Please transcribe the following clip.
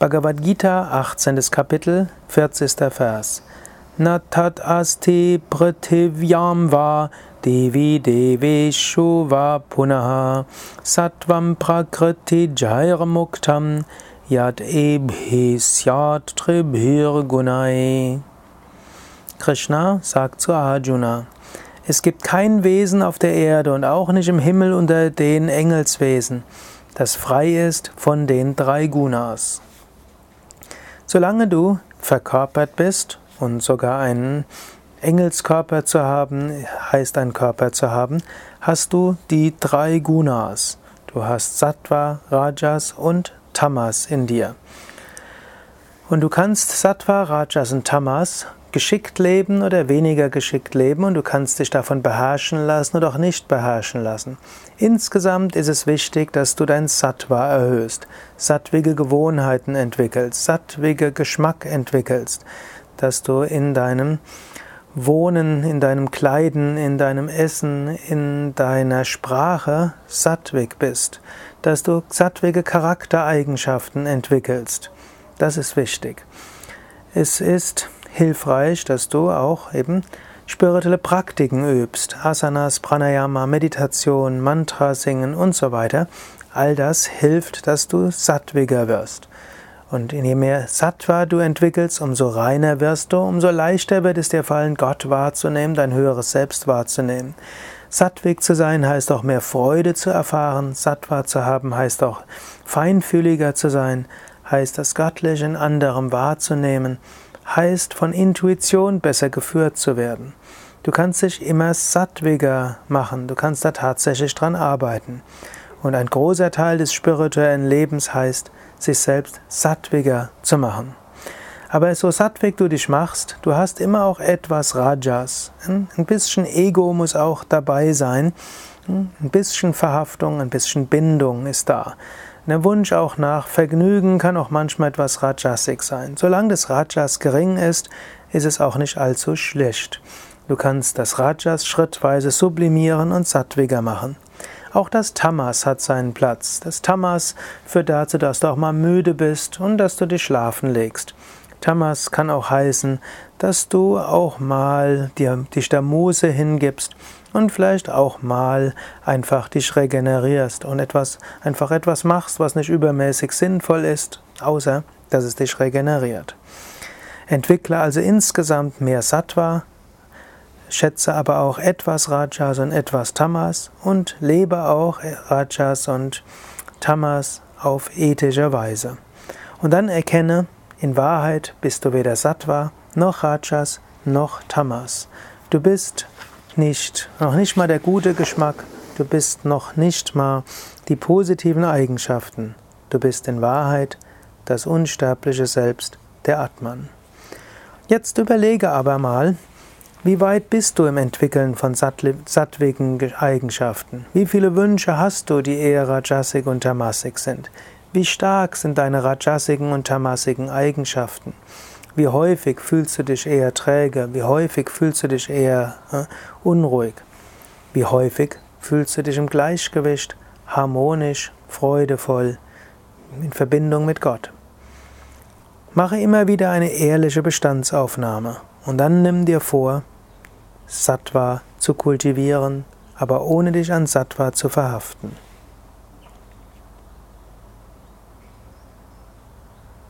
Bhagavad Gita, 18. Kapitel, 40. Vers. Natat asti prativyam va devi deveshu va punaha sattvam prakriti jairmuktam yad ebhisyat tribhir gunai. Krishna sagt zu Arjuna, es gibt kein Wesen auf der Erde und auch nicht im Himmel unter den Engelswesen, das frei ist von den drei Gunas. Solange du verkörpert bist und sogar einen Engelskörper zu haben, heißt ein Körper zu haben, hast du die drei Gunas. Du hast Sattva, Rajas und Tamas in dir. Und du kannst Sattva, Rajas und Tamas geschickt leben oder weniger geschickt leben und du kannst dich davon beherrschen lassen oder auch nicht beherrschen lassen. Insgesamt ist es wichtig, dass du dein Sattva erhöhst, sattwige Gewohnheiten entwickelst, sattwige Geschmack entwickelst, dass du in deinem Wohnen, in deinem Kleiden, in deinem Essen, in deiner Sprache sattwig bist, dass du sattwige Charaktereigenschaften entwickelst. Das ist wichtig. Es ist hilfreich, dass du auch eben spirituelle Praktiken übst. Asanas, Pranayama, Meditation, Mantra singen und so weiter. All das hilft, dass du sattwiger wirst. Und je mehr Sattva du entwickelst, umso reiner wirst du, umso leichter wird es dir fallen, Gott wahrzunehmen, dein höheres Selbst wahrzunehmen. Sattwig zu sein heißt auch mehr Freude zu erfahren. Sattva zu haben heißt auch feinfühliger zu sein, heißt das Göttliche in anderem wahrzunehmen heißt von Intuition besser geführt zu werden. Du kannst dich immer sattwiger machen, du kannst da tatsächlich dran arbeiten. Und ein großer Teil des spirituellen Lebens heißt, sich selbst sattwiger zu machen. Aber so sattwig du dich machst, du hast immer auch etwas Rajas. Ein bisschen Ego muss auch dabei sein. Ein bisschen Verhaftung, ein bisschen Bindung ist da. Der Wunsch auch nach Vergnügen kann auch manchmal etwas Rajasik sein. Solange das Rajas gering ist, ist es auch nicht allzu schlecht. Du kannst das Rajas schrittweise sublimieren und sattwiger machen. Auch das Tamas hat seinen Platz. Das Tamas führt dazu, dass du auch mal müde bist und dass du dich schlafen legst. Tamas kann auch heißen, dass du auch mal dir, dich der Muse hingibst und vielleicht auch mal einfach dich regenerierst und etwas, einfach etwas machst, was nicht übermäßig sinnvoll ist, außer dass es dich regeneriert. Entwickle also insgesamt mehr Sattva, schätze aber auch etwas Rajas und etwas Tamas und lebe auch Rajas und Tamas auf ethische Weise. Und dann erkenne, in Wahrheit bist du weder Sattva, noch Rajas, noch Tamas. Du bist nicht, noch nicht mal der gute Geschmack, du bist noch nicht mal die positiven Eigenschaften. Du bist in Wahrheit das unsterbliche Selbst, der Atman. Jetzt überlege aber mal, wie weit bist du im Entwickeln von sattwigen Eigenschaften? Wie viele Wünsche hast du, die eher Rajasik und Tamasik sind? Wie stark sind deine Rajasiken und Tamasiken Eigenschaften? Wie häufig fühlst du dich eher träge? Wie häufig fühlst du dich eher äh, unruhig? Wie häufig fühlst du dich im Gleichgewicht, harmonisch, freudevoll, in Verbindung mit Gott? Mache immer wieder eine ehrliche Bestandsaufnahme und dann nimm dir vor, Sattva zu kultivieren, aber ohne dich an Sattva zu verhaften.